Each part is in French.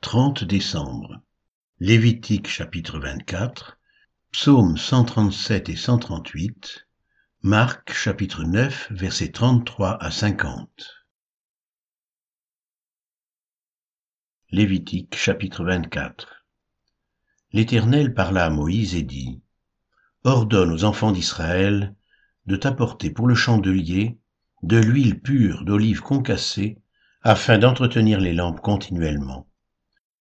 30 décembre. Lévitique chapitre 24, Psaumes 137 et 138, Marc chapitre 9 versets 33 à 50. Lévitique chapitre 24. L'Éternel parla à Moïse et dit, Ordonne aux enfants d'Israël de t'apporter pour le chandelier de l'huile pure d'olive concassée afin d'entretenir les lampes continuellement.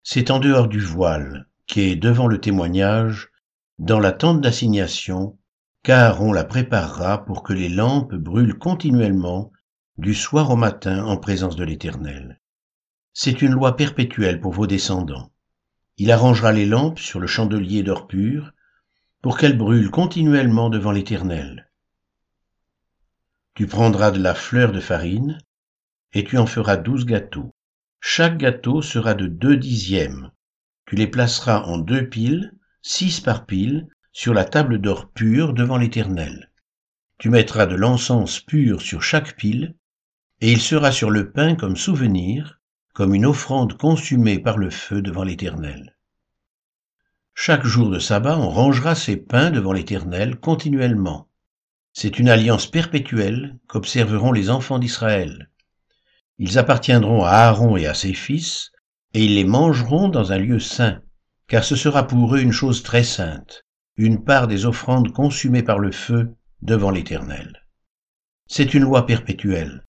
C'est en dehors du voile, qui est devant le témoignage, dans la tente d'assignation, car on la préparera pour que les lampes brûlent continuellement du soir au matin en présence de l'Éternel. C'est une loi perpétuelle pour vos descendants. Il arrangera les lampes sur le chandelier d'or pur, pour qu'elles brûlent continuellement devant l'Éternel. Tu prendras de la fleur de farine, et tu en feras douze gâteaux. Chaque gâteau sera de deux dixièmes. Tu les placeras en deux piles, six par pile, sur la table d'or pur devant l'Éternel. Tu mettras de l'encens pur sur chaque pile, et il sera sur le pain comme souvenir, comme une offrande consumée par le feu devant l'Éternel. Chaque jour de sabbat, on rangera ces pains devant l'Éternel continuellement. C'est une alliance perpétuelle qu'observeront les enfants d'Israël. Ils appartiendront à Aaron et à ses fils, et ils les mangeront dans un lieu saint, car ce sera pour eux une chose très sainte, une part des offrandes consumées par le feu devant l'Éternel. C'est une loi perpétuelle.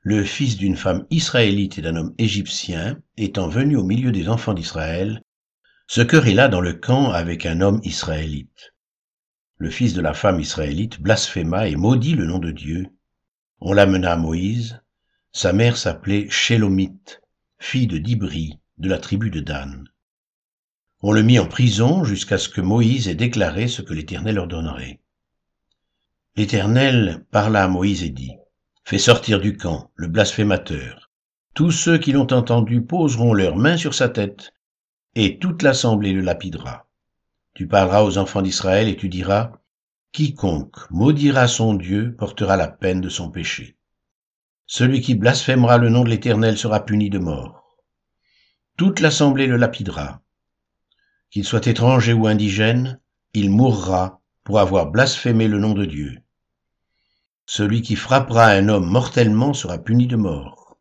Le fils d'une femme israélite et d'un homme égyptien, étant venu au milieu des enfants d'Israël, se querella dans le camp avec un homme israélite. Le fils de la femme israélite blasphéma et maudit le nom de Dieu, on l'amena à Moïse. Sa mère s'appelait Shélomite, fille de Dibri, de la tribu de Dan. On le mit en prison jusqu'à ce que Moïse ait déclaré ce que l'Éternel ordonnerait. L'Éternel parla à Moïse et dit, Fais sortir du camp le blasphémateur. Tous ceux qui l'ont entendu poseront leurs mains sur sa tête, et toute l'assemblée le lapidera. Tu parleras aux enfants d'Israël et tu diras, Quiconque maudira son Dieu portera la peine de son péché. Celui qui blasphémera le nom de l'Éternel sera puni de mort. Toute l'assemblée le lapidera. Qu'il soit étranger ou indigène, il mourra pour avoir blasphémé le nom de Dieu. Celui qui frappera un homme mortellement sera puni de mort.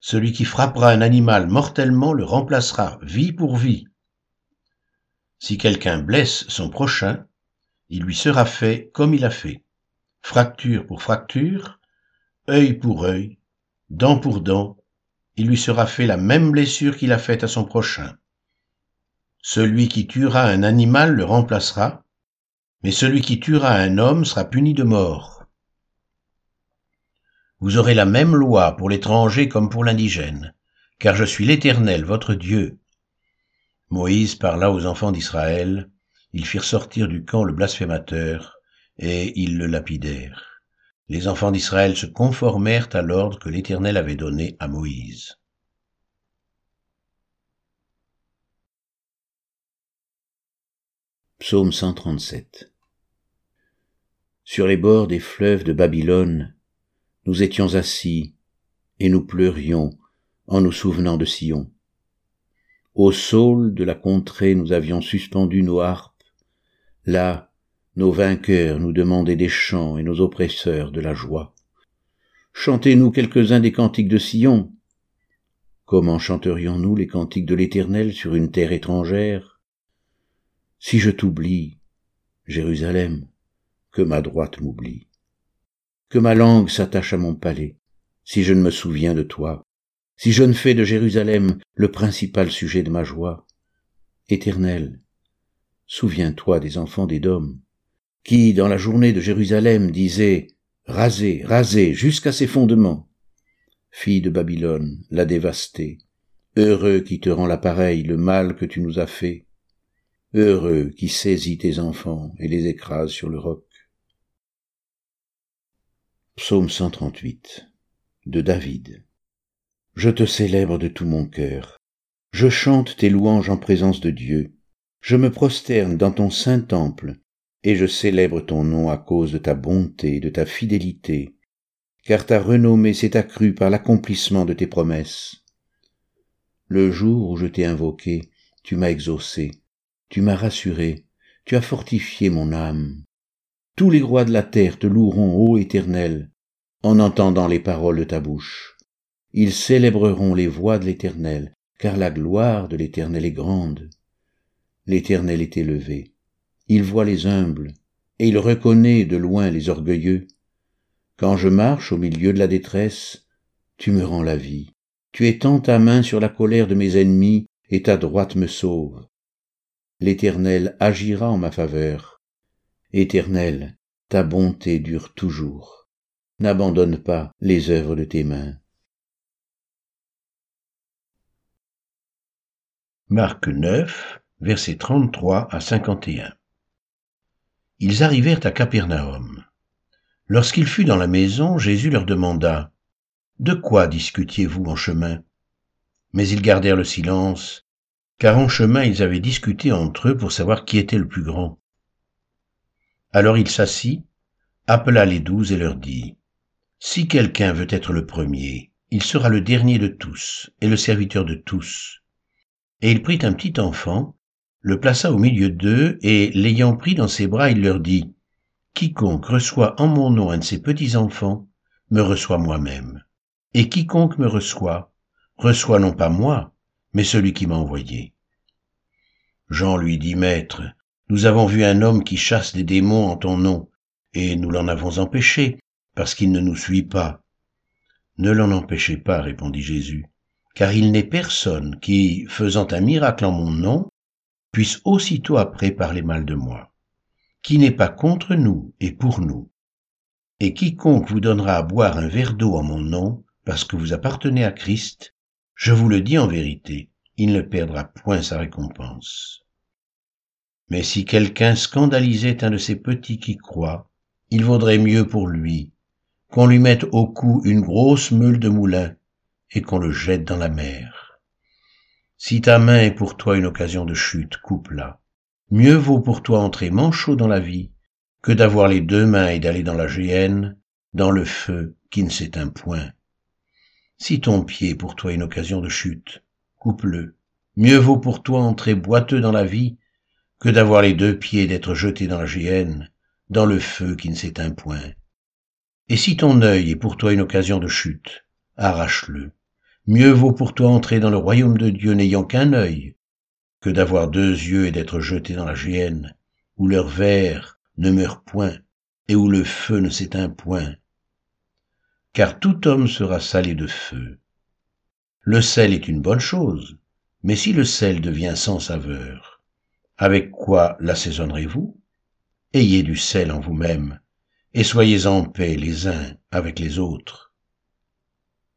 Celui qui frappera un animal mortellement le remplacera vie pour vie. Si quelqu'un blesse son prochain, il lui sera fait comme il a fait. Fracture pour fracture, œil pour œil, dent pour dent, il lui sera fait la même blessure qu'il a faite à son prochain. Celui qui tuera un animal le remplacera, mais celui qui tuera un homme sera puni de mort. Vous aurez la même loi pour l'étranger comme pour l'indigène, car je suis l'Éternel, votre Dieu. Moïse parla aux enfants d'Israël, ils firent sortir du camp le blasphémateur, et ils le lapidèrent. Les enfants d'Israël se conformèrent à l'ordre que l'Éternel avait donné à Moïse. Psaume 137 Sur les bords des fleuves de Babylone, nous étions assis, et nous pleurions en nous souvenant de Sion. Au saule de la contrée nous avions suspendu nos Là, nos vainqueurs nous demandaient des chants et nos oppresseurs de la joie. Chantez-nous quelques-uns des cantiques de Sion. Comment chanterions-nous les cantiques de l'Éternel sur une terre étrangère? Si je t'oublie, Jérusalem, que ma droite m'oublie. Que ma langue s'attache à mon palais, si je ne me souviens de toi, si je ne fais de Jérusalem le principal sujet de ma joie. Éternel, Souviens-toi des enfants d'Édom, qui, dans la journée de Jérusalem, disaient Rasez, rasez jusqu'à ses fondements. Fille de Babylone, la dévastée, heureux qui te rend l'appareil, le mal que tu nous as fait, heureux qui saisit tes enfants et les écrase sur le roc. Psaume 138 de David. Je te célèbre de tout mon cœur. Je chante tes louanges en présence de Dieu je me prosterne dans ton saint temple, et je célèbre ton nom à cause de ta bonté, de ta fidélité, car ta renommée s'est accrue par l'accomplissement de tes promesses. Le jour où je t'ai invoqué, tu m'as exaucé, tu m'as rassuré, tu as fortifié mon âme. Tous les rois de la terre te loueront, ô Éternel, en entendant les paroles de ta bouche. Ils célébreront les voies de l'Éternel, car la gloire de l'Éternel est grande. L'Éternel est élevé. Il voit les humbles, et il reconnaît de loin les orgueilleux. Quand je marche au milieu de la détresse, tu me rends la vie. Tu étends ta main sur la colère de mes ennemis, et ta droite me sauve. L'Éternel agira en ma faveur. Éternel, ta bonté dure toujours. N'abandonne pas les œuvres de tes mains. Marc 9, versets 33 à 51. Ils arrivèrent à Capernaum. Lorsqu'il fut dans la maison, Jésus leur demanda De quoi discutiez-vous en chemin? Mais ils gardèrent le silence, car en chemin ils avaient discuté entre eux pour savoir qui était le plus grand. Alors il s'assit, appela les douze et leur dit Si quelqu'un veut être le premier, il sera le dernier de tous et le serviteur de tous. Et il prit un petit enfant, le plaça au milieu d'eux, et l'ayant pris dans ses bras, il leur dit Quiconque reçoit en mon nom un de ces petits enfants, me reçoit moi-même. Et quiconque me reçoit, reçoit non pas moi, mais celui qui m'a envoyé. Jean lui dit, Maître, nous avons vu un homme qui chasse des démons en ton nom, et nous l'en avons empêché, parce qu'il ne nous suit pas. Ne l'en empêchez pas, répondit Jésus, car il n'est personne qui, faisant un miracle en mon nom, puisse aussitôt après parler mal de moi qui n'est pas contre nous et pour nous. Et quiconque vous donnera à boire un verre d'eau en mon nom, parce que vous appartenez à Christ, je vous le dis en vérité, il ne perdra point sa récompense. Mais si quelqu'un scandalisait un de ces petits qui croient, il vaudrait mieux pour lui qu'on lui mette au cou une grosse meule de moulin et qu'on le jette dans la mer. Si ta main est pour toi une occasion de chute, coupe-la. Mieux vaut pour toi entrer manchot dans la vie que d'avoir les deux mains et d'aller dans la géhenne, dans le feu qui ne s'éteint point. Si ton pied est pour toi une occasion de chute, coupe-le. Mieux vaut pour toi entrer boiteux dans la vie que d'avoir les deux pieds et d'être jeté dans la géhenne, dans le feu qui ne s'éteint point. Et si ton œil est pour toi une occasion de chute, arrache-le. Mieux vaut pour toi entrer dans le royaume de Dieu n'ayant qu'un œil que d'avoir deux yeux et d'être jeté dans la géhenne, où leur verre ne meurt point et où le feu ne s'éteint point. Car tout homme sera salé de feu. Le sel est une bonne chose, mais si le sel devient sans saveur, avec quoi l'assaisonnerez-vous? Ayez du sel en vous-même, et soyez en paix les uns avec les autres.